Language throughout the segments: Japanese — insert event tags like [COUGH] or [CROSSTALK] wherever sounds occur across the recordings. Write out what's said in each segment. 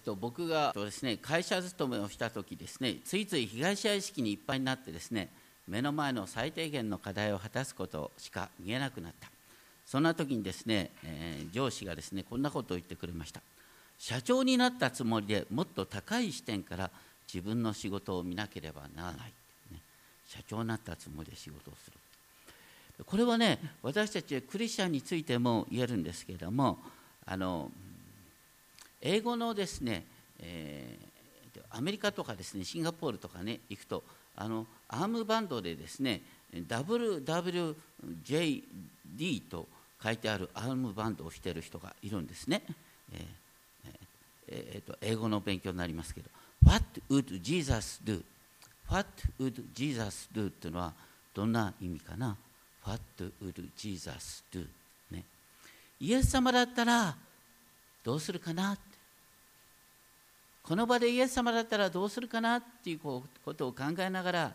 と、僕がですね会社勤めをした時ですねついつい被害者意識にいっぱいになってですね目の前の最低限の課題を果たすことしか見えなくなった。そんな時にですね、えー、上司がですねこんなことを言ってくれました。社長になったつもりでもっと高い視点から自分の仕事を見なければならない、ね、社長になったつもりで仕事をする。これはね私たちクリスチャンについても言えるんですけれどもあの英語のですね、えー、アメリカとかですねシンガポールとかね行くとあのアームバンドでですね WWJD と書いてあるアームバンドをしている人がいるんですね。えーえー、と英語の勉強になりますけど What would Jesus do? What would Jesus do? っていうのはどんな意味かな？What would Jesus do? ね、イエス様だったらどうするかな？この場でイエス様だったらどうするかなっていうことを考えながら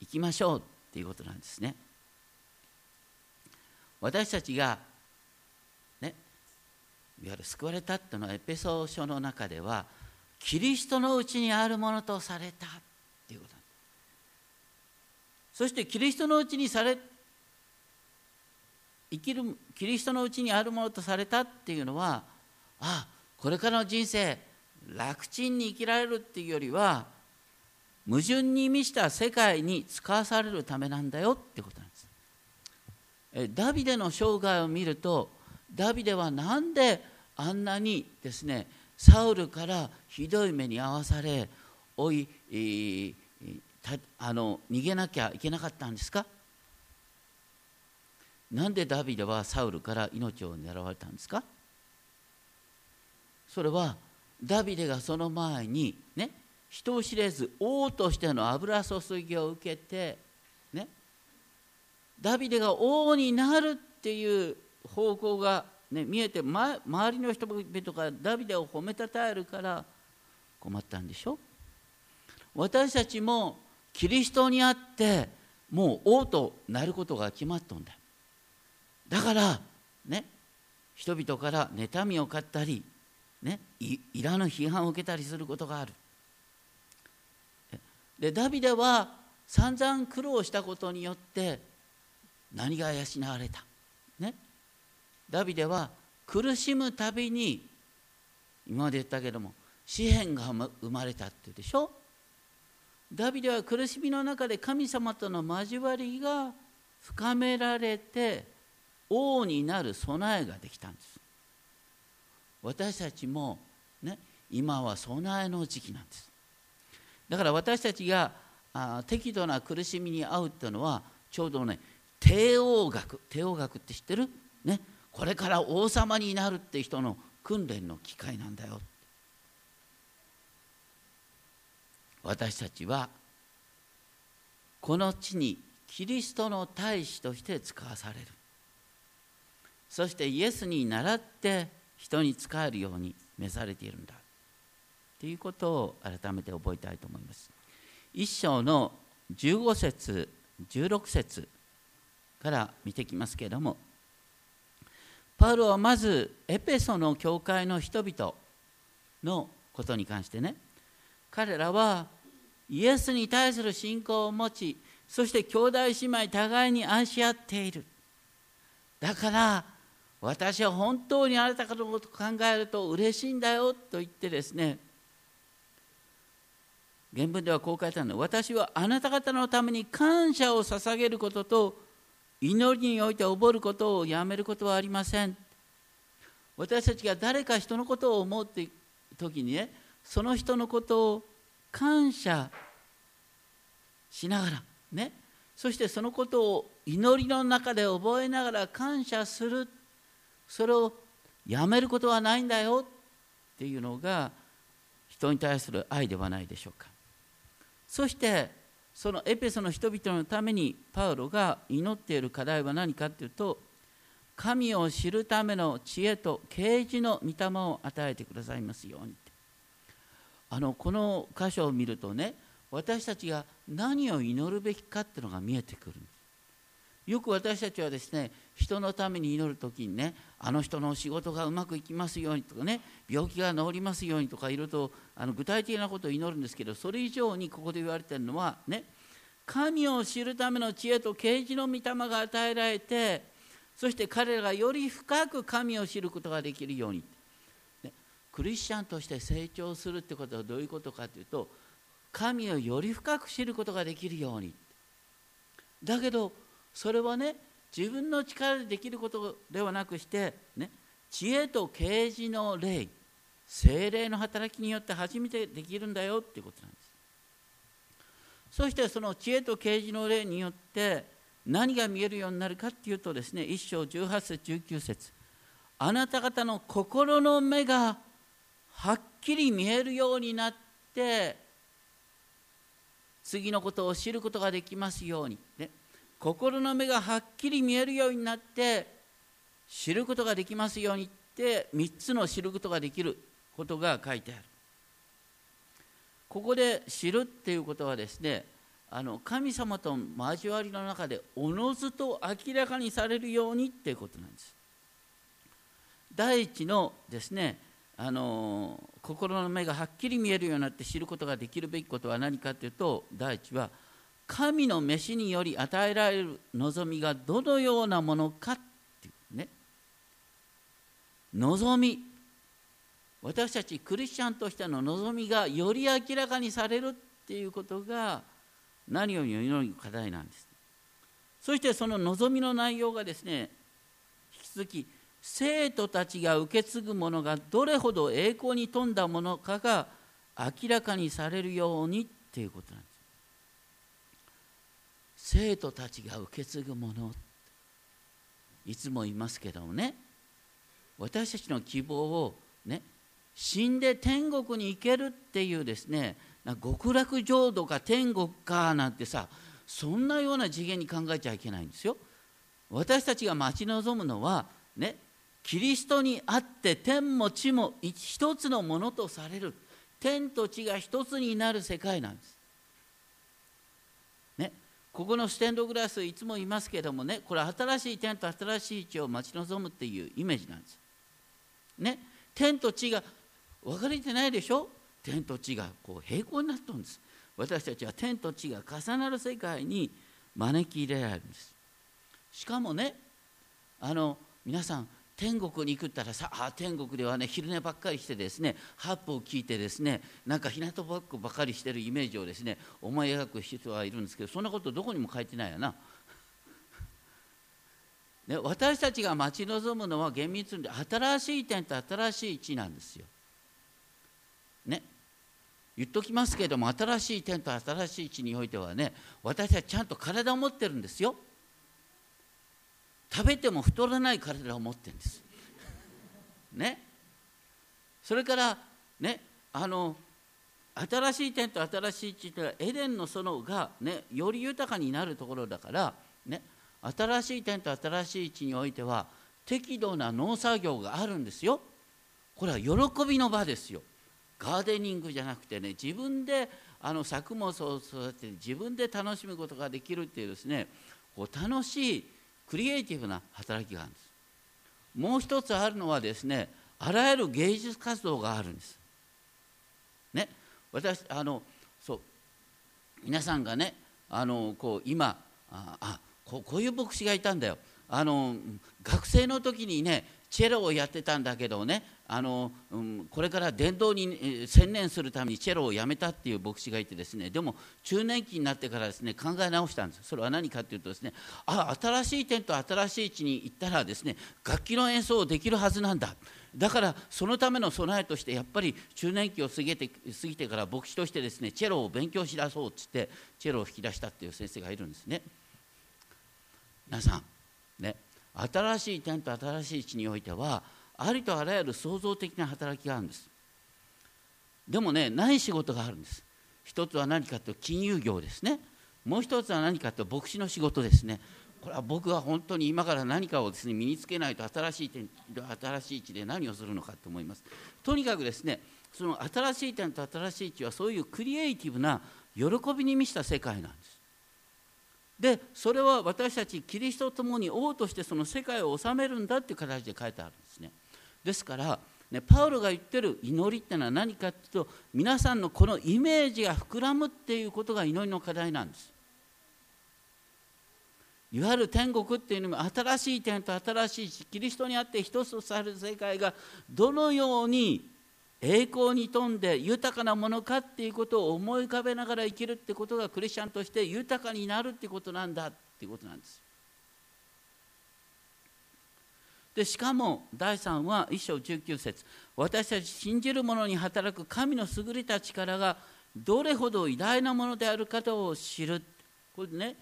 行きましょうっていうことなんですね。私たちが、ね、いわゆる救われたっていうのはエペソー書の中ではキリストのうちにあるものとされたっていうことなんそしてキリストのうちにされ生きるキリストのうちにあるものとされたっていうのはああこれからの人生楽ちんに生きられるっていうよりは矛盾に満ちた世界に使わされるためなんだよってことなんです。ダビデの生涯を見るとダビデは何であんなにですねサウルからひどい目に遭わされおい、えー、あの逃げなきゃいけなかったんですか？なんでダビデはサウルから命を狙われたんですか？それはダビデがその前にね人を知れず王としての油注ぎを受けてねダビデが王になるっていう方向が、ね、見えて、ま、周りの人々がダビデを褒めたたえるから困ったんでしょ？私たちもキリストにあってもう王となることが決まっとんだ。だからね人々から妬みを買ったりね、いらぬ批判を受けたりすることがある。でダビデは散々苦労したことによって何が養われた、ね、ダビデは苦しむたびに今まで言ったけども詩篇が生まれたって言うでしょ。ダビデは苦しみの中で神様との交わりが深められて王になる備えができたんです。私たちもね今は備えの時期なんです。だから私たちがあ適度な苦しみに遭うっていうのはちょうどね帝王学帝王学って知ってる？ね。これから王様になるって人の訓練の機会なんだよ。私たちはこの地にキリストの大使として使わされる。そしてイエスに倣って人に仕えるように召されているんだということを改めて覚えたいと思います。一章の15節16節から見てきますけれどもパウロはまずエペソの教会の人々のことに関してね。彼らはイエスに対する信仰を持ちそして兄弟姉妹互いに愛し合っている。だから私は本当にあなた方のことを考えると嬉しいんだよと言ってですね原文ではこう書いてあるの。私はあなた方のために感謝を捧げることと祈りにおいて覚ることをやめることはありません。私たちが誰か人のことを思うって時にねその人のことを感謝しながらねそしてそのことを祈りの中で覚えながら感謝するそれをやめることはないんだよっていうのが人に対する愛ではないでしょうか。そしてそのエペソの人々のためにパウロが祈っている課題は何かっていうと神を知るための知恵と啓示の御霊を与えてくださいますようにあのこの箇所を見るとね私たちが何を祈るべきかっていうのが見えてくるんです。よく私たちはですね人のために祈る時にねあの人の仕事がうまくいきますようにとかね病気が治りますようにとかいろいろとあの具体的なことを祈るんですけどそれ以上にここで言われてるのはね神を知るための知恵と啓示の御霊が与えられてそして彼らがより深く神を知ることができるように、ね、クリスチャンとして成長するってことはどういうことかというと神をより深く知ることができるように。だけどそれはね自分の力でできることではなくしてね知恵と啓示の霊精霊の働きによって初めてできるんだよっていうことなんです。そしてその知恵と啓示の霊によって何が見えるようになるかっていうとですね1章18節19節。あなた方の心の目がはっきり見えるようになって次のことを知ることができますように、ね、心の目がはっきり見えるようになって知ることができますようにって3つの知ることができることが書いてある。ここで知るっていうことはですねあの神様と交わりの中でおのずと明らかにされるようにっていうことなんです。第一のですねあの心の目がはっきり見えるようになって知ることができるべきことは何かというと第一は神の召しにより与えられる望みがどのようなものかっていうね。望み。私たちクリスチャンとしての望みがより明らかにされるっていうことが何よりの祈りの課題なんです。そしてその望みの内容がですね引き続き生徒たちが受け継ぐものがどれほど栄光に富んだものかが明らかにされるようにっていうことなんです。生徒たちが受け継ぐものいつも言いますけどもね私たちの希望をね死んで天国に行けるっていうですね極楽浄土か天国かなんてさそんなような次元に考えちゃいけないんですよ。私たちが待ち望むのはねキリストにあって天も地も一つのものとされる天と地が一つになる世界なんです。ここのステンドグラスいつも言いますけどもねこれ新しい天と新しい地を待ち望むっていうイメージなんです。ね、天と地が分かれてないでしょ？天と地がこう平行になってるんです。私たちは天と地が重なる世界に招き入れられるんです。しかもねあの皆さん天国に行くったらさあ天国ではね昼寝ばっかりしてですねハップを聞いてですねなんか日向ぼっこばかりしてるイメージをですね思い描く人はいるんですけどそんなことどこにも書いてないよな。[LAUGHS] ね、私たちが待ち望むのは厳密に新しい天と新しい地なんですよ。ね言っときますけども新しい天と新しい地においてはね私たちちゃんと体を持ってるんですよ食べても太らない体を持ってるんです。ね。それからねあの新しい天と新しい地というのはエデンの園がねより豊かになるところだからね新しい天と新しい地においては適度な農作業があるんですよ。これは喜びの場ですよ。ガーデニングじゃなくてね自分であの作物を育てて自分で楽しむことができるっていうですねこう楽しいクリエイティブな働きがあるんです。もう一つあるのはですねあらゆる芸術活動があるんです。ね私あのそう皆さんがねあのこう今ああこういう牧師がいたんだよ。あの学生の時にねチェロをやってたんだけどねあの、うん、これから伝道に専念するためにチェロをやめたっていう牧師がいてですねでも中年期になってからですね考え直したんです。それは何かっていうとですねあ新しい点と新しい地に行ったらですね楽器の演奏をできるはずなんだ。だからそのための備えとしてやっぱり中年期を過ぎて過ぎてから牧師としてですねチェロを勉強しだそうっつってチェロを引き出したっていう先生がいるんですね。皆さんね。新しい点と新しい地においてはありとあらゆる創造的な働きがあるんです。でもねない仕事があるんです。一つは何かと金融業ですね。もう一つは何かというと牧師の仕事ですね。これは僕は本当に今から何かをですね身につけないと新しい点新しい地で何をするのかと思います。とにかくですねその新しい点と新しい地はそういうクリエイティブな喜びに満ちた世界なんです。でそれは私たちキリストと共に王としてその世界を治めるんだっていう形で書いてあるんですね。ですからね、パウロが言ってる祈りってのは何かっていうと皆さんのこのイメージが膨らむっていうことが祈りの課題なんです。いわゆる天国っていうのも新しい点と新しいしキリストにあって一つとされる世界がどのように栄光に富んで豊かなものかっていうことを思い浮かべながら生きるってことがクリスチャンとして豊かになるってことなんだっていうことなんです。でしかも第3は1章19節私たち信じる者に働く神の優れた力がどれほど偉大なものであるかを知る。これね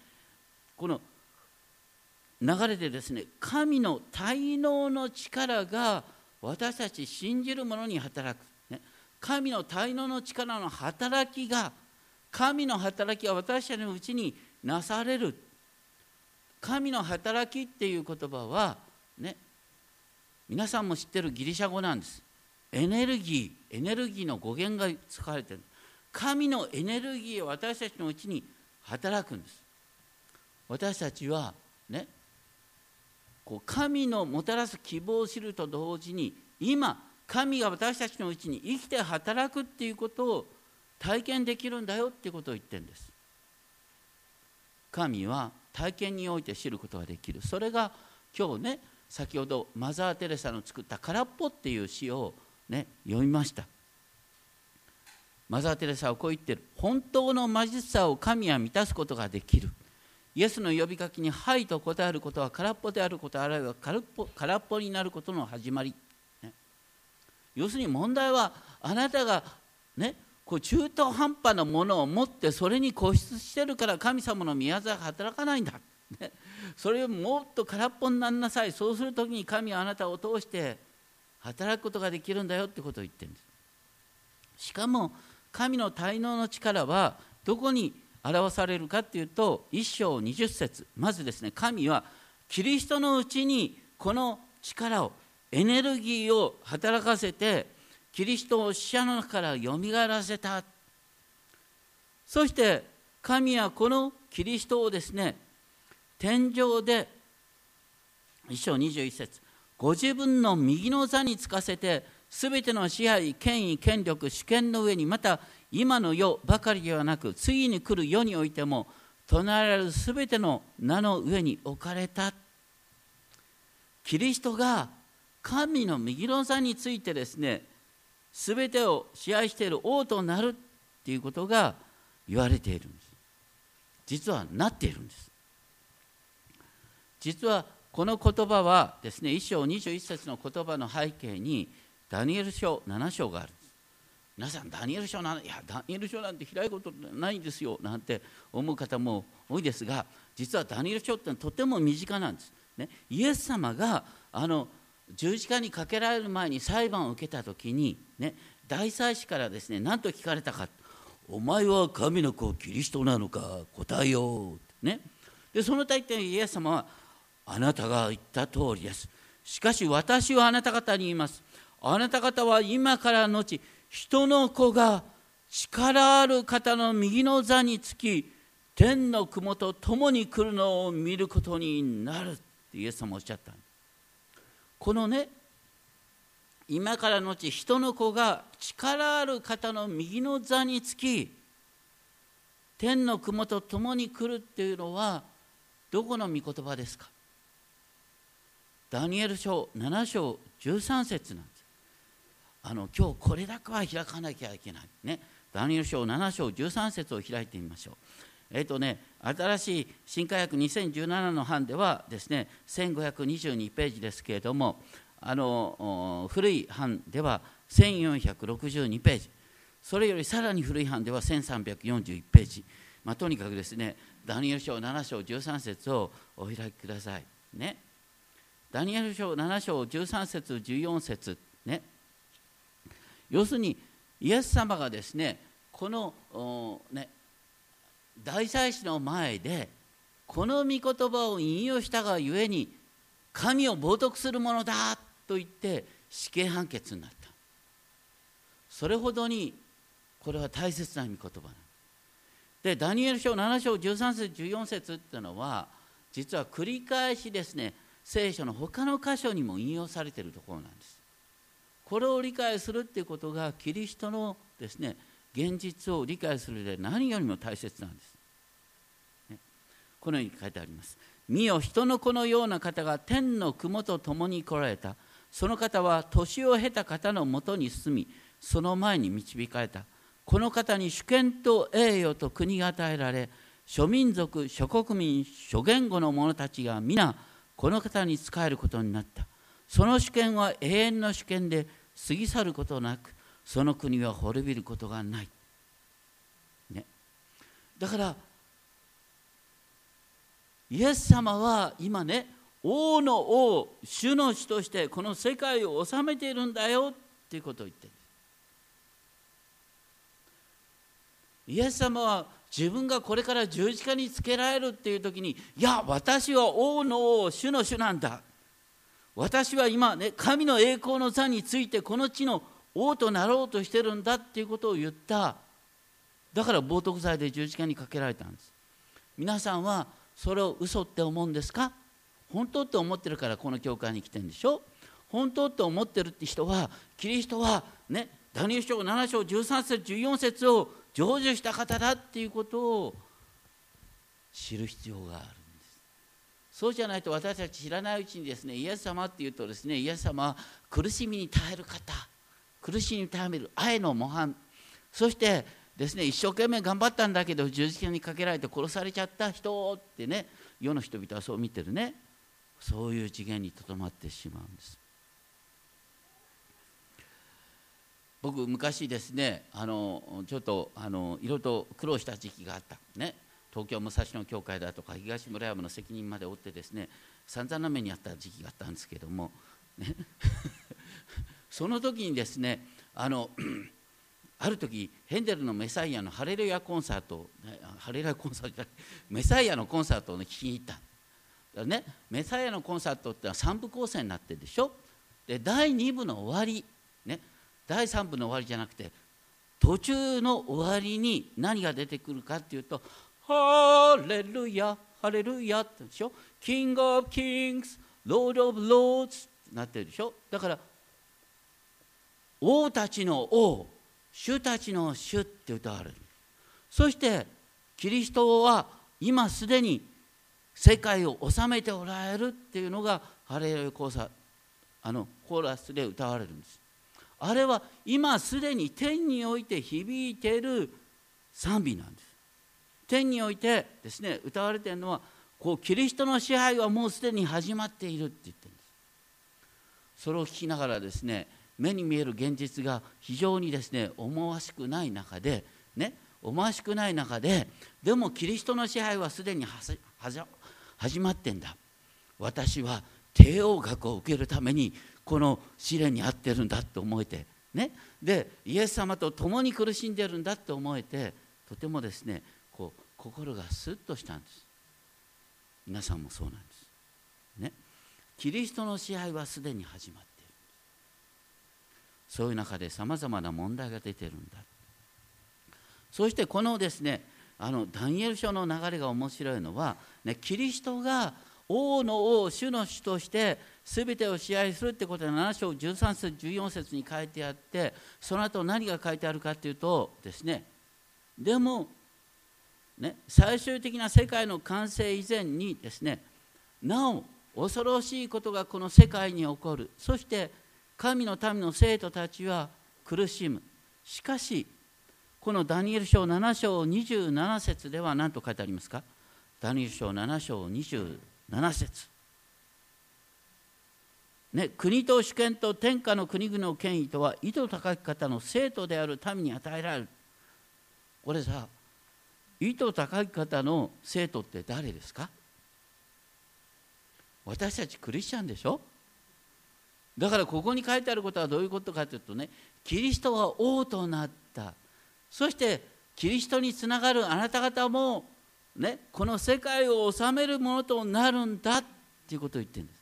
この流れでですね神の滞納の力が私たち信じる者に働く、神の滞納の力の働きが神の働きが私たちのうちになされる。神の働きっていう言葉はね皆さんも知ってるギリシャ語なんです。エネルギーエネルギーの語源が使われてる。神のエネルギーを私たちのうちに働くんです。私たちはねこう神のもたらす希望を知ると同時に今神が私たちのうちに生きて働くっていうことを体験できるんだよっていうことを言ってるんです。神は体験において知ることができる。それが今日ね先ほどマザー・テレサの作った「空っぽ」っていう詩をね読みました。マザー・テレサはこう言ってる。本当の魔術さを神は満たすことができる。イエスの呼びかけに「はい」と答えることは空っぽであることあるいは空っぽになることの始まり、要するに問題はあなたがねこう中途半端なものを持ってそれに固執してるから神様の宮沢が働かないんだ、ね、それをもっと空っぽになりなさい。そうする時に神はあなたを通して働くことができるんだよってことを言ってるんです。しかも神の滞納の力はどこに表されるかっていうと1章20節。まずですね神はキリストのうちにこの力をエネルギーを働かせてキリストを死者の中からよみがえらせた。そして神はこのキリストをですね天上で1章21節ご自分の右の座につかせてすべての支配権威権力主権の上にまた今の世ばかりではなく次に来る世においても唱えられるすべての名の上に置かれた。キリストが神の右の座についてですねすべてを支配している王となるっていうことが言われているんです。実はなっているんです。実はこの言葉はですね1章21節の言葉の背景にダニエル書7章があるんです。皆さんダニエル書ないやダニエル書なんて開いことないんですよなんて思う方も多いですが実はダニエル書ってとても身近なんです、ね、イエス様があの十字架にかけられる前に裁判を受けた時に、ね、大祭司からですね何と聞かれたか「お前は神の子キリストなのか？答えよう」ね、でその対てイエス様はあなたが言った通りです。しかし私はあなた方に言います。あなた方は今からのち、人の子が力ある方の右の座につき、天の雲と共に来るのを見ることになるってイエス様おっしゃったこのね今からのち人の子が力ある方の右の座につき天の雲と共に来るっていうのはどこの御言葉ですか？ダニエル書7章13節なんです。あの今日これだけは開かなきゃいけない。ね。ダニエル書7章13節を開いてみましょう。えっ、とね新しい新科学2017の版ではですね1522ページですけれどもあの古い版では1462ページそれよりさらに古い版では1341ページ、まあ、とにかくですねダニエル書7章13節をお開きください。ね。ダニエル書7章13節14節ね。要するにイエス様がですねこのね大祭司の前でこの御言葉を引用したがゆえに神を冒涜するものだと言って死刑判決になった。それほどにこれは大切な御言葉でダニエル書7章13節14節っていうのは実は繰り返しですね聖書の他の箇所にも引用されているところなんです。これを理解するっていうことがキリストのですね現実を理解するで何よりも大切なんです、ね、このように書いてあります。見よ人の子のような方が天の雲と共に来られた。その方は年を経た方のもとに住みその前に導かれた。この方に主権と栄誉と国が与えられ諸民族諸国民諸言語の者たちが皆この方に仕えることになった。その主権は永遠の主権で過ぎ去ることなくその国は滅びることがない、ね、だからイエス様は今ね王の王主の主としてこの世界を治めているんだよっていうことを言ってる。イエス様は自分がこれから十字架につけられるっていう時にいや私は王の王主の主なんだ。私は今ね神の栄光の座についてこの地の王となろうとしてるんだっていうことを言った。だから冒涜罪で十字架にかけられたんです。皆さんはそれを嘘って思うんですか？本当って思ってるからこの教会に来てるんでしょ？本当って思ってるって人はキリストはねダニエル書7章13節14節を成就した方だっていうことを知る必要があるんです。そうじゃないと私たち知らないうちにですねイエス様っていうとですねイエス様は苦しみに耐える方。苦しみに耐える愛の模範。そしてですね一生懸命頑張ったんだけど十字架にかけられて殺されちゃった人ってね世の人々はそう見てるね。そういう次元にとどまってしまうんです。僕昔ですねあのちょっとあのいろいろと苦労した時期があった。ね。東京武蔵野教会だとか東村山の責任まで負ってですね散々な目にあった時期があったんですけども、ね、その時にですねあの [CLEARS THROAT] ある時ヘンデルのメサイアのハレルヤコンサート [LAUGHS] ハレルヤコンサートじゃないメサイアのコンサートを、ね、聞きに行ったね、メサイアのコンサートってのは3部構成になってるでしょ？で第2部の終わり、ね、第3部の終わりじゃなくて途中の終わりに何が出てくるかっていうと「ハレルヤハレルヤ」ってでしょ「 King of Kings Lord of Lords」ってなってるでしょ？だから王たちの王主たちの主って歌われる。そしてキリストは今すでに世界を治めておられるっていうのがハレルヤコーあのコーラスで歌われるんです。あれは今すでに天において響いている賛美なんです。天においてですね歌われているのはこうキリストの支配はもうすでに始まっているって言ってるんです。それを聞きながらですね目に見える現実が非常にですね思わしくない中でね思わしくない中ででもキリストの支配はすでに始まってんだ。私は帝王学を受けるためにこの試練に遭ってるんだって思えてね。でイエス様と共に苦しんでるんだって思えてとてもですねこう心がスッとしたんです。皆さんもそうなんです。ね。キリストの支配はすでに始まっているそういう中でさまざまな問題が出てるんだ。そしてこのですねあのダニエル書の流れが面白いのは、ね、キリストが王の王主の主として全てを支配するってことは7章13節14節に書いてあってその後何が書いてあるかっていうとですねでもね最終的な世界の完成以前にですねなお恐ろしいことがこの世界に起こる。そして神の民の生徒たちは苦しむ。しかしこのダニエル書7章27節では何と書いてありますか？ダニエル書7章27節。ね、国と主権と天下の国々の権威とは意図高き方の生徒である民に与えられる。これさ意図高き方の生徒って誰ですか？私たちクリスチャンでしょ？だからここに書いてあることはどういうことかというとねキリストは王となったそしてキリストにつながるあなた方もねこの世界を治めるものとなるんだっていうことを言ってるんです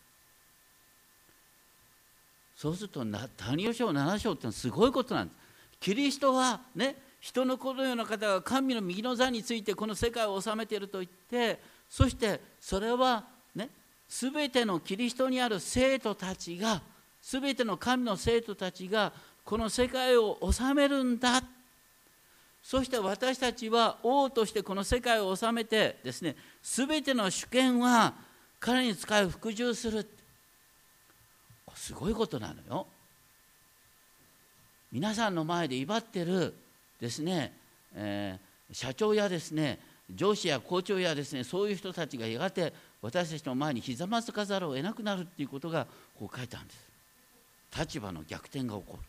そうするとダニエル書7章ってのはすごいことなんです。キリストはね人の子のような方が神の右の座についてこの世界を治めていると言ってそしてそれはね全てのキリストにある生徒たちが全ての神の生徒たちがこの世界を治めるんだ。そして私たちは王としてこの世界を治めてですね全ての主権は彼に使い服従する。すごいことなのよ。皆さんの前で威張ってるですね、えー、社長やですね上司や校長やですねそういう人たちがやがて私たちの前にひざまずかざるを得なくなるっていうことがこう書いてあるんです。立場の逆転が起こる。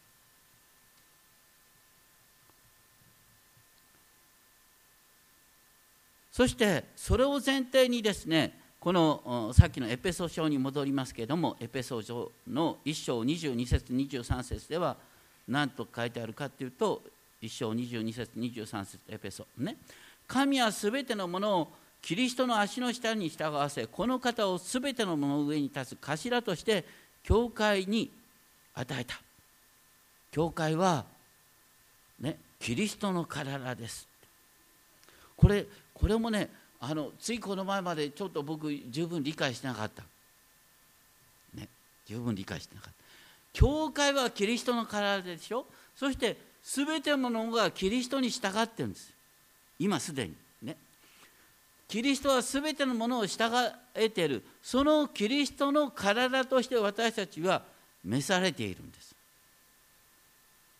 そしてそれを前提にですねこのさっきのエペソ書に戻りますけれどもエペソ書の1章22節23節では何と書いてあるかというと1章22節23節エペソね。神はすべてのものをキリストの足の下に従わせこの方をすべてのものの上に立つ頭として教会に与えた。教会はねキリストの体です。これこれもねあのついこの前までちょっと僕十分理解してなかった。ね十分理解してなかった。教会はキリストの体でしょ？そして全てのものがキリストに従ってるんです。今すでに。ね。キリストは全てのものを従えてる。そのキリストの体として私たちは召されているんです。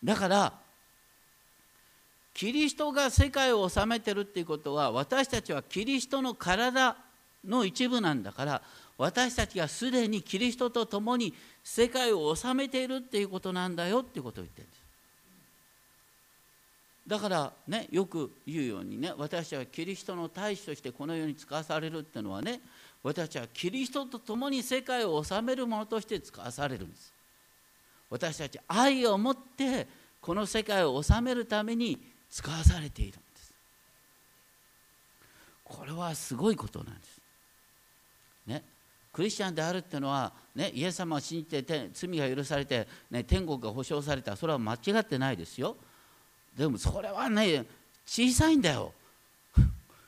だからキリストが世界を治めてるっていうことは私たちはキリストの体の一部なんだから私たちがすでにキリストと共に世界を治めているっていうことなんだよっていうことを言ってるんです。だからねよく言うようにね私たちはキリストの大使としてこの世に使わされるっていうのはね私たちはキリストと共に世界を治めるものとして使わされるんです。私たち愛を持ってこの世界を治めるために使わされているんです。これはすごいことなんです。ね。クリスチャンであるっていうのは、ね、イエス様を信じて罪が許されて、ね、天国が保証された。それは間違ってないですよ。でもそれはね小さいんだよ。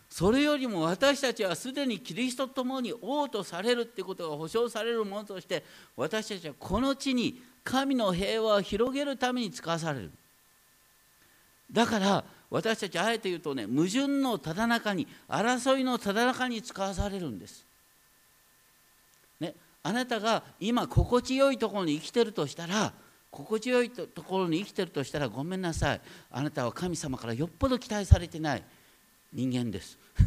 それよりも私たちはすでにキリストと共に王とされるってことが保証されるものとして私たちはこの地に神の平和を広げるために使わされるだから私たちあえて言うとね矛盾のただ中に争いのただ中に使わされるんです。ね、あなたが今心地よいところに生きてるとしたら心地よいところに生きてるとしたらごめんなさいあなたは神様からよっぽど期待されてない人間です。[LAUGHS]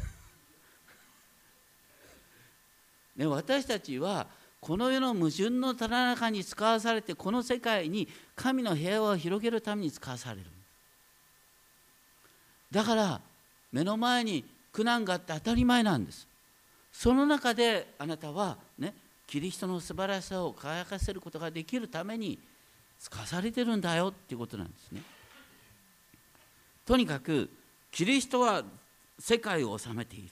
ね、私たちはこの世の矛盾のただ中に使わされてこの世界に神の平和を広げるために使わされる。だから目の前に苦難があって当たり前なんです。その中であなたはねキリストの素晴らしさを輝かせることができるために使わされてるんだよっていうことなんですね。とにかくキリストは世界を治めている。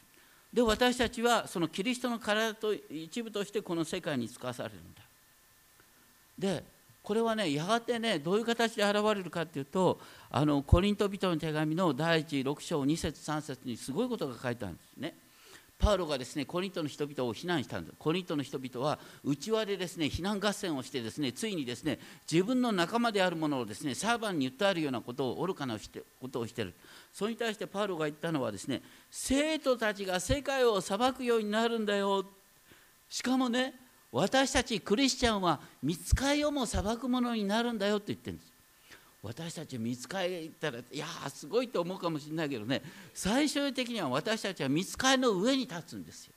で私たちはそのキリストの体と一部としてこの世界に使わされるんだでこれはねやがてねどういう形で現れるかっていうとあのコリント人の手紙の第16章2節3節にすごいことが書いてあるんですね。パウロがですねコリントの人々を非難したんですコリントの人々は内輪でですね非難合戦をしてですねついにですね自分の仲間であるものをですね裁判に訴えるようなことを愚かなことをしている。それに対してパウロが言ったのはですね生徒たちが世界を裁くようになるんだよ。しかもね私たちクリスチャンは見つかりをも裁くものになるんだよって言ってるんです。私たち見つかりったらいやすごいと思うかもしれないけどね最終的には私たちは見つかりの上に立つんですよ。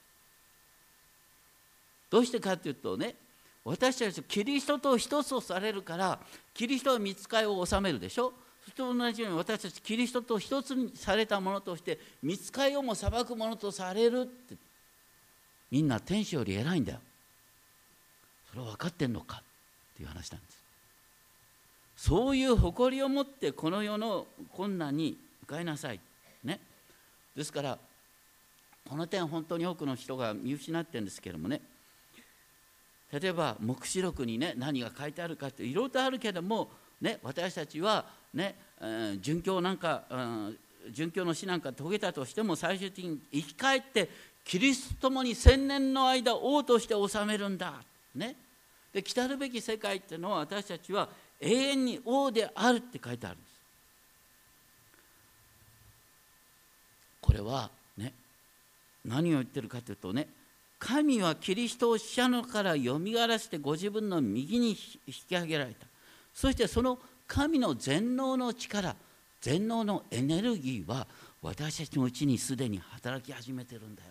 どうしてかっていうとね私たちキリストと一つとされるからキリストは見つかりを治めるでしょ。それと同じように私たちキリストと一つにされたものとして見つかりをも裁くものとされるってみんな天使より偉いんだよ。それは分かってんのかっていう話なんです。そういう誇りを持ってこの世の困難に向かいなさい。ね。ですからこの点本当に多くの人が見失ってるんですけどもね。例えば黙示録にね何が書いてあるかっていろいろとあるけどもね、私たちは、ねえー、殉教なんか、うん、殉教の死なんか遂げたとしても最終的に生き返ってキリストともに千年の間王として治めるんだ、ね、で来るべき世界っていうのは私たちは永遠に王であるって書いてあるんです。これはね何を言ってるかというとね神はキリストを死者のからよみがらしてご自分の右に引き上げられた。そしてその神の全能の力全能のエネルギーは私たちのうちにすでに働き始めてるんだよ。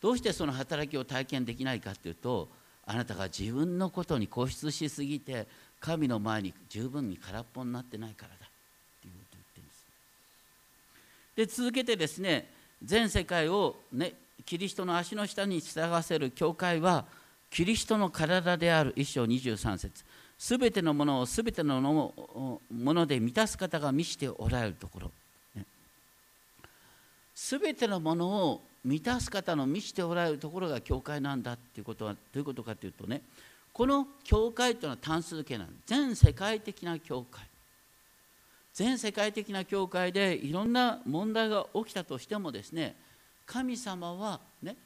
どうしてその働きを体験できないかっていうとあなたが自分のことに固執しすぎて神の前に十分に空っぽになってないからだっていうことを言ってるんですで続けてですね全世界を、ね、キリストの足の下に従わせる教会はキリストの体である一章23節。すべてのものをすべてのもので満たす方が満ちておられるところ。すべ、ね、てのものを満たす方の満ちておられるところが教会なんだっていうことはどういうことかというとねこの教会というのは単数形なんです。全世界的な教会。全世界的な教会でいろんな問題が起きたとしてもですね神様はね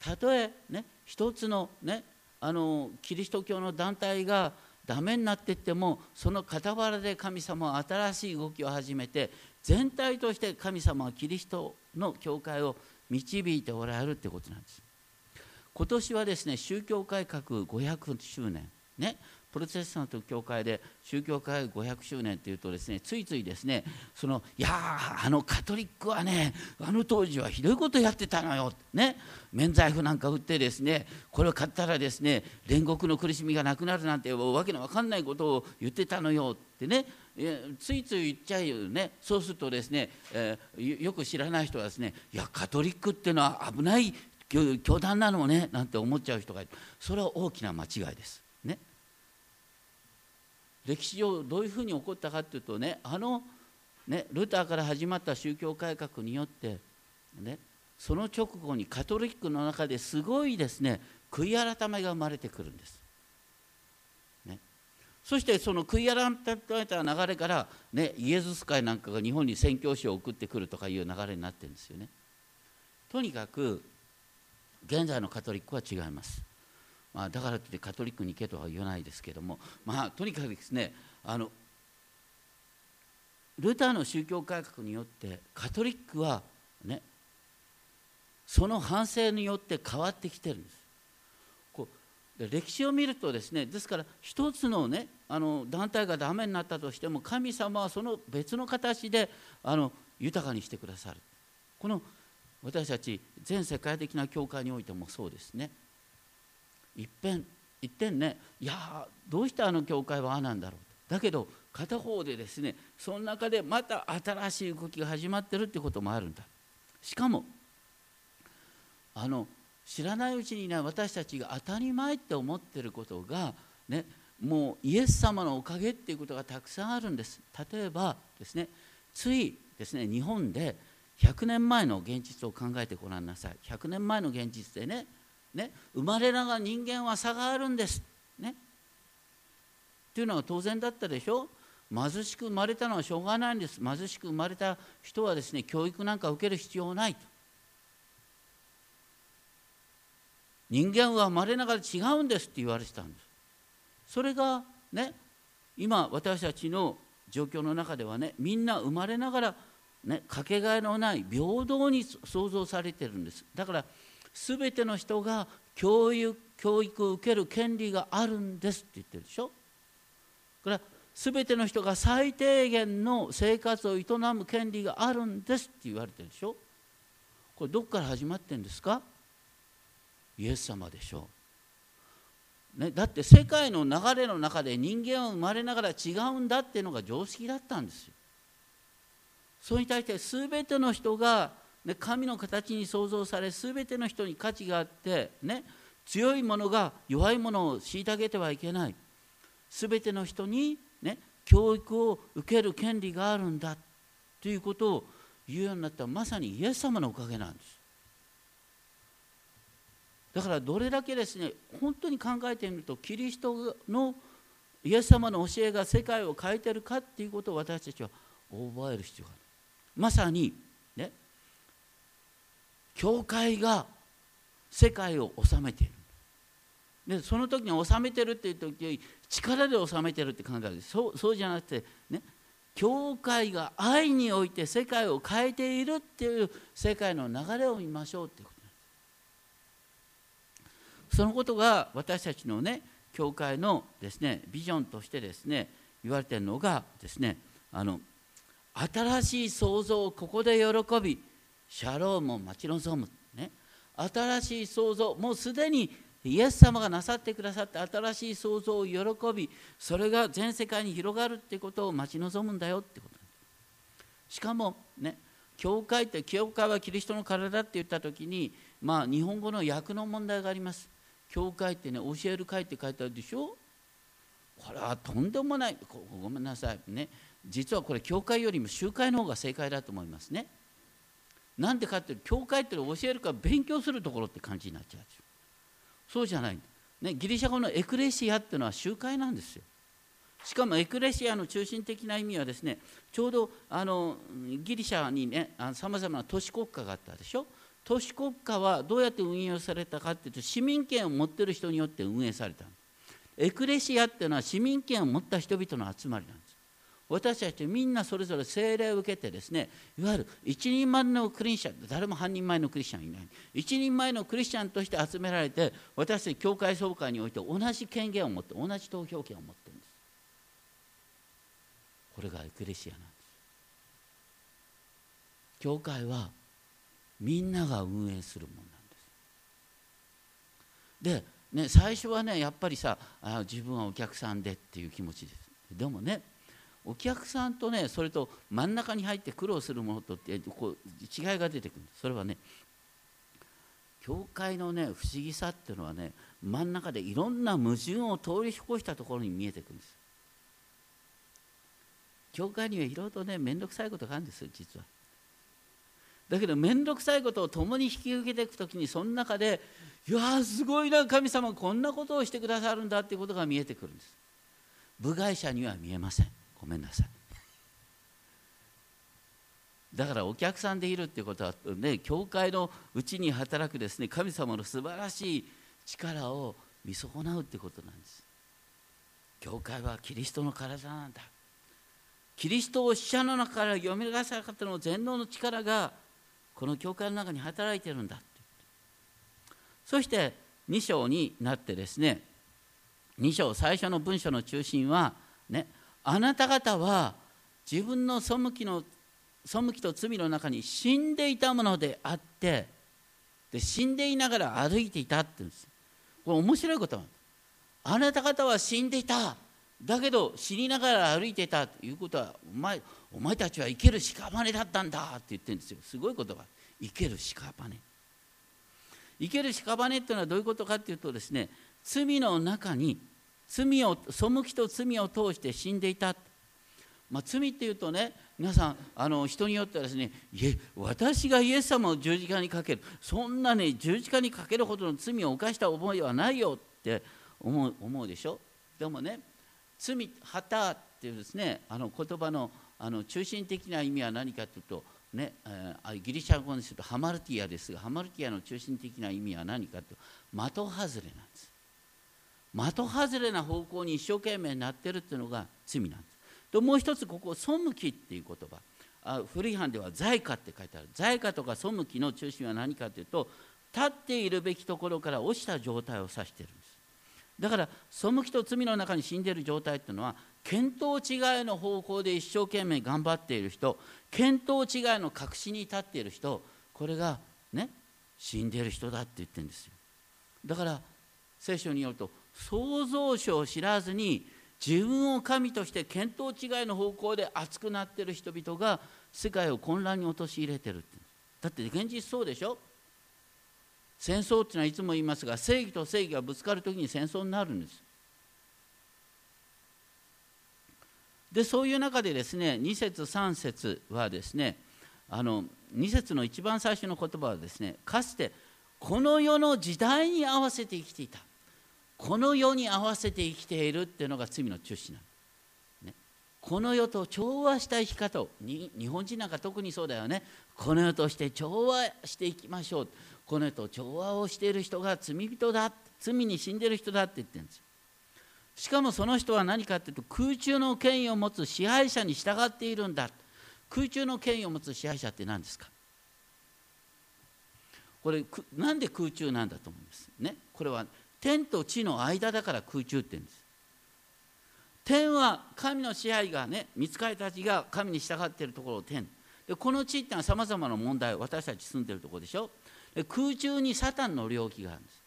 たとえね一つのねあのキリスト教の団体がダメになっていってもその傍らで神様は新しい動きを始めて全体として神様はキリストの教会を導いておられるということなんです。今年はですね宗教改革500周年ねプロテスタント教会で宗教改革500周年というとですねついついですねそのいやあのカトリックはねあの当時はひどいことやってたのよ。ね。免罪符なんか売ってですねこれを買ったらですね煉獄の苦しみがなくなるなんてわけのわかんないことを言ってたのよ。ってね。ついつい言っちゃうよね。そうするとですね、えー、よく知らない人はですねいやカトリックっていうのは危ない教団なのねなんて思っちゃう人がいる。それは大きな間違いです。ね。歴史上どういうふうに起こったかというとねあのねルターから始まった宗教改革によってねその直後にカトリックの中ですごいですね悔い改めが生まれてくるんです。そしてその悔い改めた流れから、ね、イエズス会なんかが日本に宣教師を送ってくるとかいう流れになってるんですよね。とにかく現在のカトリックは違います。まあ、だからといってカトリックに行けとは言わないですけども、まあ、とにかくですねあのルターの宗教改革によってカトリックはねその反省によって変わってきてるんです歴史を見るとですねですから一つのねあの団体がダメになったとしても神様はその別の形であの豊かにしてくださる。この私たち全世界的な教会においてもそうですね。いっぺんいってんねいやどうしてあの教会はああなんだろうだけど片方でですねその中でまた新しい動きが始まってるってこともあるんだ。しかもあの知らないうちにね私たちが当たり前って思ってることがねもうイエス様のおかげっていうことがたくさんあるんです。例えばですねついですね日本で100年前の現実を考えてごらんなさい。100年前の現実でねね、生まれながら人間は差があるんです。ね、っていうのは当然だったでしょ？貧しく生まれたのはしょうがないんです。貧しく生まれた人はですね教育なんか受ける必要ないと。人間は生まれながら違うんですって言われてたんです。それがね今私たちの状況の中ではねみんな生まれながらねかけがえのない平等に創造されてるんです。だから全ての人が教育教育を受ける権利があるんですって言ってるでしょ。これは全ての人が最低限の生活を営む権利があるんですって言われてるでしょ。これどこから始まってんですか？イエス様でしょう、ね、だって世界の流れの中で人間は生まれながら違うんだっていうのが常識だったんですよ。それに対して全ての人がね、神の形に創造され全ての人に価値があって、ね、強い者が弱い者を虐げてはいけない。全ての人に、ね、教育を受ける権利があるんだということを言うようになったまさにイエス様のおかげなんです。だからどれだけですね本当に考えてみるとキリストのイエス様の教えが世界を変えてるかっていうことを私たちは覚える必要がある。まさにね教会が世界を治めている。でその時に治めてるっていう時より力で治めてるって考える。そうそうじゃなくてね教会が愛において世界を変えているっていう世界の流れを見ましょうっていうこと。そのことが私たちのね教会のですねビジョンとしてですね言われているのがですねあの新しい創造をここで喜びシャロームを待ち望む、ね、新しい創造もうすでにイエス様がなさってくださって新しい創造を喜びそれが全世界に広がるってことを待ち望むんだよってことしかもね教会って教会はキリストの体って言った時にまあ日本語の訳の問題があります。教会ってね教える会って書いてあるでしょ？これはとんでもない。ごめんなさいね。実はこれ教会よりも集会の方が正解だと思いますね。なんでかって教会って教えるから勉強するところって感じになっちゃうでしょ。そうじゃない、ね、ギリシャ語のエクレシアっていうのは集会なんですよ。しかもエクレシアの中心的な意味はですねちょうどあのギリシャにねさまざまな都市国家があったでしょ？都市国家はどうやって運営されたかっていうと市民権を持ってる人によって運営されたエクレシアっていうのは市民権を持った人々の集まりなんです。私たちみんなそれぞれ聖霊を受けてですねいわゆる一人前のクリスチャン誰も半人前のクリスチャンいない。一人前のクリスチャンとして集められて私たち教会総会において同じ権限を持って同じ投票権を持ってるんです。これがエクレシアなんです。教会はみんなが運営するものなんです。でね最初はねやっぱりさあ自分はお客さんでっていう気持ちです。でもねお客さんとねそれと真ん中に入って苦労するものとってこう違いが出てくる。それはね教会のね不思議さっていうのはね真ん中でいろんな矛盾を通り越したところに見えてくるんです。教会にはいろいろとね面倒くさいことがあるんですよ実は。だけど面倒くさいことを共に引き受けていく時にその中でいやすごいな神様こんなことをしてくださるんだっていうことが見えてくるんです。部外者には見えません。ごめんなさい。だからお客さんでいるっていうことはね教会のうちに働くですね神様の素晴らしい力を見損なうってことなんです。教会はキリストの体なんだ。キリストを死者の中から読み出さなかったの全能の力がこの教会の中に働いてるんだ。ってそして2章になってですね2章最初の文章の中心はねあなた方は自分の背きの背きと罪の中に死んでいたものであってで死んでいながら歩いていたって言うんです。これ面白いことあなた方は死んでいた。だけど死にながら歩いていたということはお前お前たちは生ける屍だったんだって言ってるんですよ。すごい言葉生ける屍生ける屍っていうのはどういうことかっていうとですね罪の中に罪を背きと罪を通して死んでいた、まあ、罪っていうとね皆さんあの人によってはですねいえ私がイエス様を十字架にかける。そんなね十字架にかけるほどの罪を犯した覚えはないよって思う思うでしょ。でもね罪旗っていうですねあの言葉のあの中心的な意味は何かというとね、えー、ギリシャ語にするとハマルティアですがハマルティアの中心的な意味は何かというと的外れなんです。的外れな方向に一生懸命なってるっていうのが罪なんです。でもう一つここ「背き」っていう言葉。あ古い版では「在家」って書いてある。在家とか背きの中心は何かというと立っているべきところから落ちた状態を指してるんです。だから背きと罪の中に死んでいる状態っていうのは見当違いの方向で一生懸命頑張っている人見当違いの隠しに立っている人これがね死んでいる人だって言ってるんですよ。だから聖書によると創造主を知らずに自分を神として見当違いの方向で熱くなっている人々が世界を混乱に陥れてるって。だって現実そうでしょ？戦争っていうのはいつも言いますが正義と正義がぶつかる時に戦争になるんです。でそういう中でですね2節3節はですねあの2節の一番最初の言葉はですねかつてこの世の時代に合わせて生きていた。この世に合わせて生きているっていうのが罪の中心なの、ね、この世と調和した生き方を。日本人なんか特にそうだよね。この世として調和していきましょう。この世と調和をしている人が罪人だ罪に死んでる人だって言ってるんですしかもその人は何かっていうと空中の権威を持つ支配者に従っているんだ。空中の権威を持つ支配者って何ですか？これなんで空中なんだと思うんですね？これは天と地の間だから空中って言うんです。天は神の支配がね見つかりたちが神に従っているところを天。でこの地ってのはさまざまな問題私たち住んでるところでしょ？で空中にサタンの領域があるんです。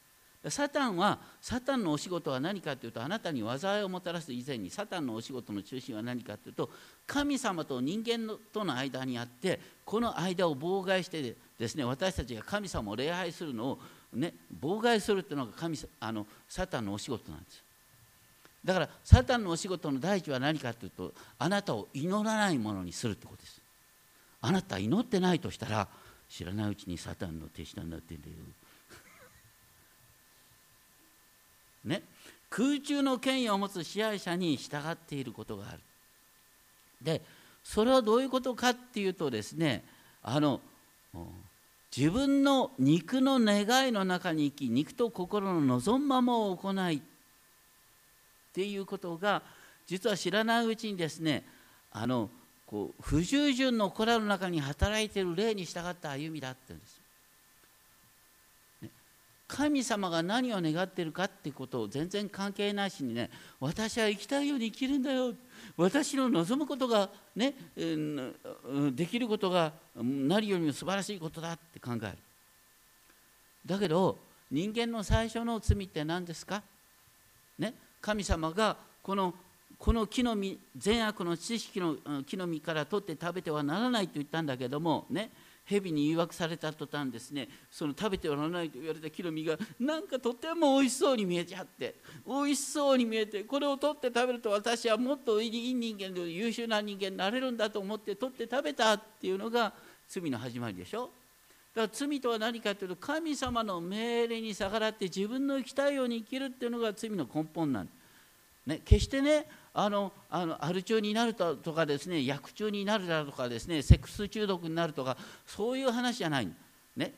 サタンはサタンのお仕事は何かというとあなたに災いをもたらす以前にサタンのお仕事の中心は何かというと神様と人間との間にあってこの間を妨害してですね私たちが神様を礼拝するのを、ね、妨害するっていうのが神あのサタンのお仕事なんです。だからサタンのお仕事の第一は何かというとあなたを祈らないものにするってことです。あなた祈ってないとしたら知らないうちにサタンの手下になってんだよ [LAUGHS] ね、空中の権威を持つ支配者に従っていることがある。でそれはどういうことかっていうとですねあの自分の肉の願いの中に生き肉と心の望むままを行いっていうことが実は知らないうちにですねあのこう不従順の子らの中に働いている霊に従った歩みだって言うんです。神様が何を願ってるかっていうことを全然関係なしにね私は生きたいように生きるんだよ。私の望むことがねできることがなるよりも素晴らしいことだって考える。だけど人間の最初の罪って何ですか？ね。神様がこのこの木の実善悪の知識の木の実から取って食べてはならないと言ったんだけどもね蛇に誘惑された途端ですねその食べてはならないと言われた木の実がなんかとてもおいしそうに見えちゃっておいしそうに見えてこれを取って食べると私はもっといい人間で優秀な人間になれるんだと思って取って食べたっていうのが罪の始まりでしょだから罪とは何かというと神様の命令に逆らって自分の生きたいように生きるっていうのが罪の根本なんです。ね、決してねあのあのアル中になるとかですね薬中になるだとかですねセックス中毒になるとかそういう話じゃない、ね、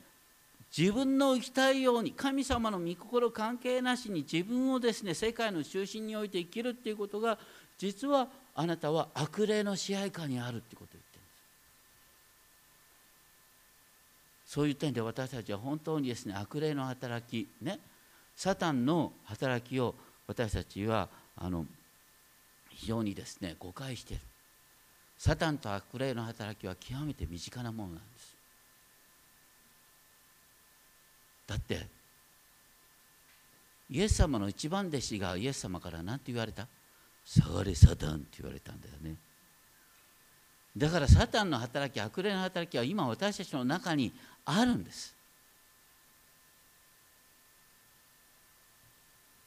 自分の生きたいように神様の御心関係なしに自分をですね世界の中心において生きるっていうことが実はあなたは悪霊の支配下にあるってことを言ってるんです。そういう点で私たちは本当にですね悪霊の働きね。サタンの働きを私たちはあの非常にですね誤解しているサタンと悪霊の働きは極めて身近なものなんです。だってイエス様の一番弟子がイエス様から何て言われた？下がれサタンって言われたんだよね。だからサタンの働き悪霊の働きは今私たちの中にあるんです。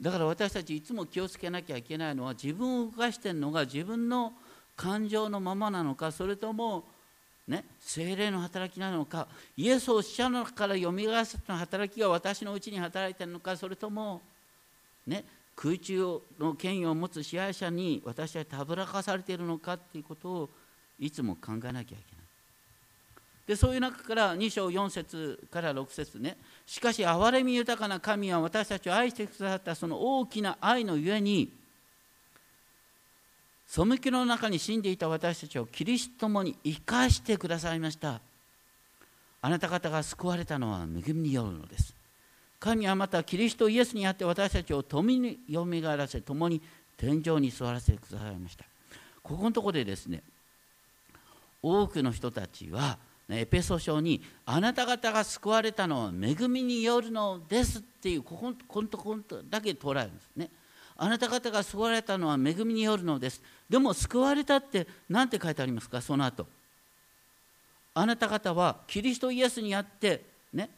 だから私たちいつも気をつけなきゃいけないのは自分を動かしてるのが自分の感情のままなのかそれともね精霊の働きなのかイエスを死者の中からよみがえらせた働きが私のうちに働いているのかそれともね空中の権威を持つ支配者に私はたぶらかされているのかっていうことをいつも考えなきゃいけない。でそういう中から2章4節から6節ね。しかし憐れみ豊かな神は私たちを愛してくださったその大きな愛のゆえに背きの中に死んでいた私たちをキリストもに生かしてくださいました。あなた方が救われたのは恵みによるのです。神はまたキリストイエスにあって私たちを共によみがえらせ共に天井に座らせてくださいました。ここのところでですね多くの人たちはエペソ書に「あなた方が救われたのは恵みによるのです」っていうこここんとこんとだけ捉えるんですね。あなた方が救われたのは恵みによるのです。でも救われたって何て書いてありますか？その後。あなた方はキリストイエスにあってね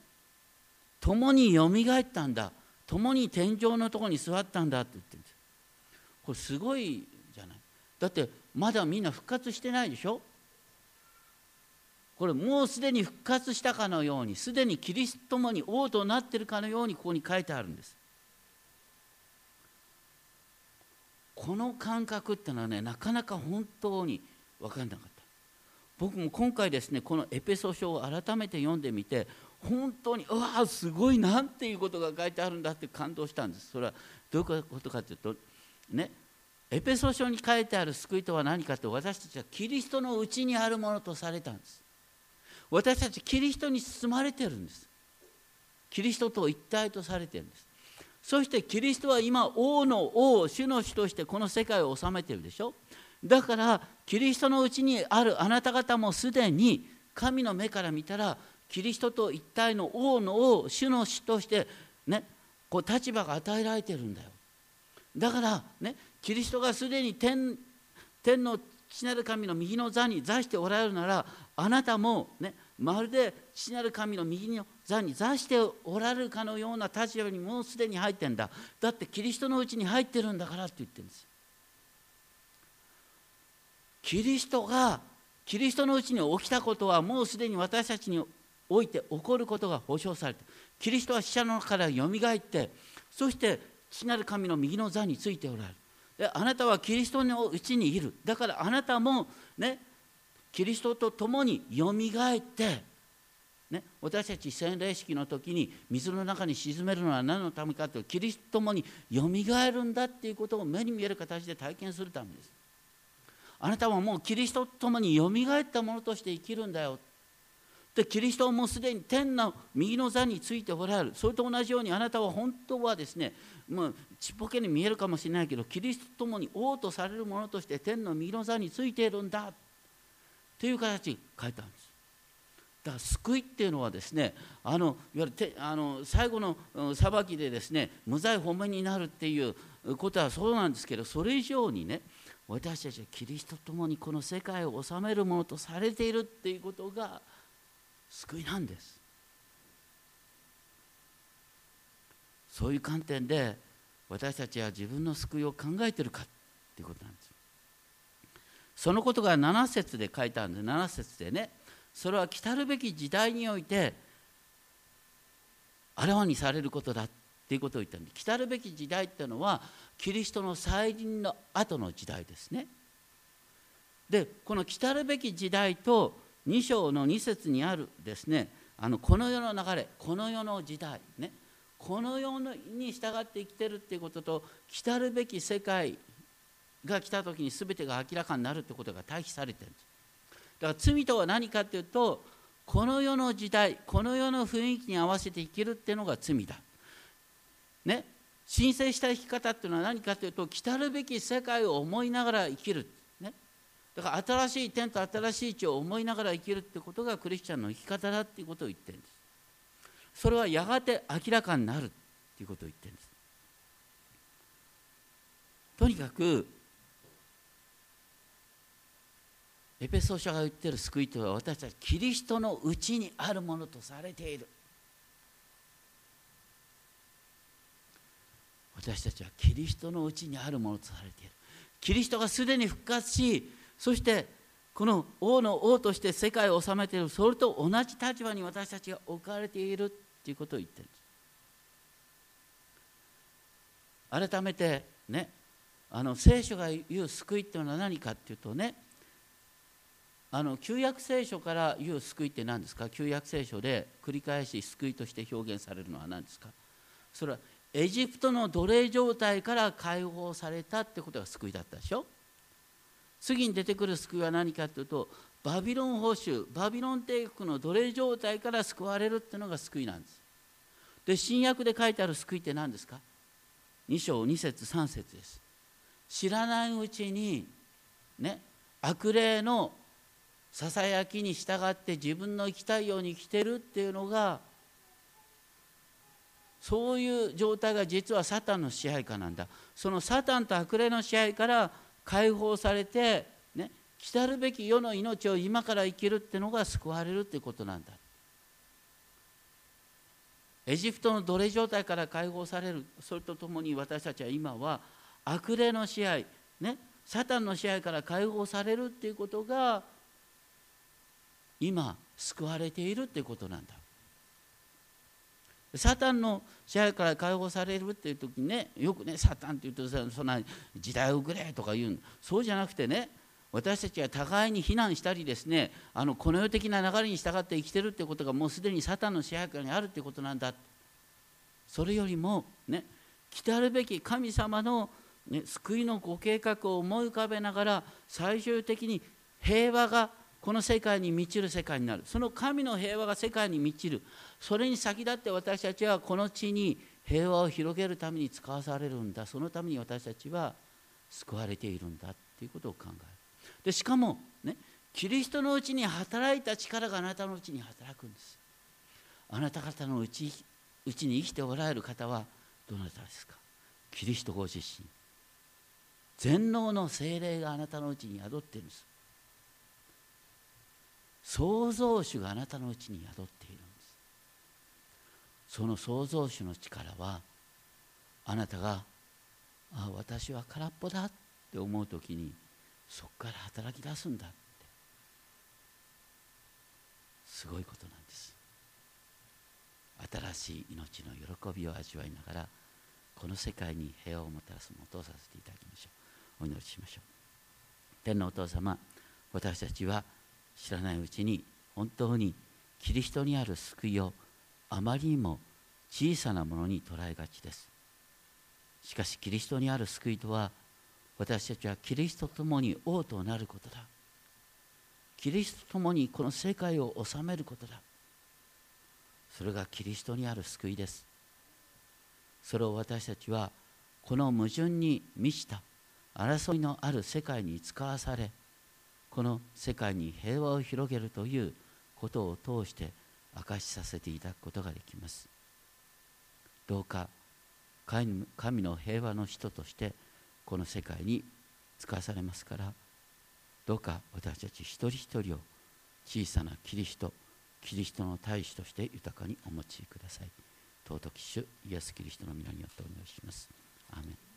共によみがえったんだ共に天井のとこに座ったんだって言ってるんですこれすごいじゃない？だってまだみんな復活してないでしょ？これもうすでに復活したかのようにすでにキリストもに王となっているかのようにここに書いてあるんです。この感覚っていうのはねなかなか本当に分かんなかった。僕も今回ですねこのエペソ書を改めて読んでみて本当にうわすごいなんていうことが書いてあるんだって感動したんです。それはどういうことかというとねエペソ書に書いてある救いとは何かと私たちはキリストのうちにあるものとされたんです。私たちキリストに包まれてるんです。キリストと一体とされてるんです。そしてキリストは今王の王主の主としてこの世界を治めてるでしょ。だからキリストのうちにあるあなた方もすでに神の目から見たらキリストと一体の王の王主の主としてねこう立場が与えられてるんだよ。だからねキリストがすでに天天の父なる神の右の座に座しておられるならあなたもねまるで父なる神の右の座に座しておられるかのような立場にもうすでに入ってんだ。だってキリストのうちに入ってるんだからって言ってるんですキリストがキリストのうちに起きたことはもうすでに私たちにおいて起こることが保証されてキリストは死者の中からよみがえってそして父なる神の右の座についておられる。あなたはキリストのうちにいる。だからあなたもねキリストと共によみがえってね、私たち洗礼式の時に水の中に沈めるのは何のためかというとキリストと共によみがえるんだっていうことを目に見える形で体験するためです。あなたはもうキリストと共によみがえったものとして生きるんだよ。でキリストはもうすでに天の右の座についておられる。それと同じようにあなたは本当はですねもうちっぽけに見えるかもしれないけどキリストと共に王とされるものとして天の右の座についているんだという形に書いたんです。だから救いっていうのはですねあのいわゆるあの最後の裁きでですね無罪褒めになるっていうことはそうなんですけどそれ以上にね私たちはキリストと共にこの世界を治めるものとされているっていうことが救いなんです。そういう観点で私たちは自分の救いを考えてるかっていうことなんですそのことが7節で書いてあるんで7節でねそれは来たるべき時代においてあらわにされることだっていうことを言ったんで来たるべき時代っていうのはキリストの再臨の後の時代ですね。でこの来たるべき時代と2章の2節にあるですねあのこの世の流れこの世の時代ねこの世に従って生きてるっていうことと来たるべき世界が来た時に全てが明らかになるってことが対比されてるんです。だから罪とは何かっていうとこの世の時代この世の雰囲気に合わせて生きるっていうのが罪だ。ね？申請した生き方っていうのは何かというと来たるべき世界を思いながら生きる、ね、だから新しい天と新しい地を思いながら生きるってことがクリスチャンの生き方だっていうことを言ってるんですそれはやがて明らかになるっていうことを言ってるんです。とにかくエペソ書が言ってる救いとは私たちキリストのうちにあるものとされている。私たちはキリストのうちにあるものとされている。キリストがすでに復活しそしてこの王の王として世界を治めているそれと同じ立場に私たちが置かれているということを言ってる。んです改めてねあの聖書が言う救いっていうのは何かっていうとねあの旧約聖書から言う救いって何ですか？旧約聖書で繰り返し救いとして表現されるのは何ですか？それはエジプトの奴隷状態から解放されたってことが救いだったでしょ？次に出てくる救いは何かというとバビロン保守バビロン帝国の奴隷状態から救われるっていうのが救いなんです。で新約で書いてある救いって何ですか？2章2節3節です。知らないうちにね悪霊のささやきに従って自分の生きたいように生きてるっていうのがそういう状態が実はサタンの支配下なんだ。そのサタンと悪霊の支配から解放されて、ね、来たるべき世の命を今から生きるってのが救われるっていうことなんだ。エジプトの奴隷状態から解放される。それとともに私たちは今は悪霊の支配ねサタンの支配から解放されるっていうことが今救われているっていうことなんだ。サタンの支配から解放されるっていう時にねよくねサタンって言うとそんな時代遅れとか言うそうじゃなくてね私たちは互いに非難したりですねあのこの世的な流れに従って生きてるってことがもうすでにサタンの支配下にあるってことなんだ。それよりもね来たるべき神様の、ね、救いのご計画を思い浮かべながら最終的に平和がこの世界に満ちる世界になる。その神の平和が世界に満ちる。それに先立って私たちはこの地に平和を広げるために使わされるんだ。そのために私たちは救われているんだということを考える。でしかもねキリストのうちに働いた力があなたのうちに働くんです。あなた方のうちうちに生きておられる方はどなたですか？キリストご自身。全能の精霊があなたのうちに宿っているんです。創造主があなたのうちに宿っているんです。その創造主の力はあなたがあ私は空っぽだって思う時にそこから働き出すんだって。すごいことなんです。新しい命の喜びを味わいながらこの世界に平和をもたらすもとをさせていただきましょう。お祈りしましょう。天のお父様私たちは知らないうちに本当にキリストにある救いをあまりにも小さなものに捉えがちです。しかしキリストにある救いとは私たちはキリストと共に王となることだ。キリストと共にこの世界を治めることだ。それがキリストにある救いです。それを私たちはこの矛盾に満ちた争いのある世界に使わされこの世界に平和を広げるということを通して明かしさせていただくことができます。どうか神の平和の人としてこの世界に使わされますからどうか私たち一人一人を小さなキリストキリストの大使として豊かにお持ちください。尊き主イエス・キリストの皆によってお願いします。アーメン。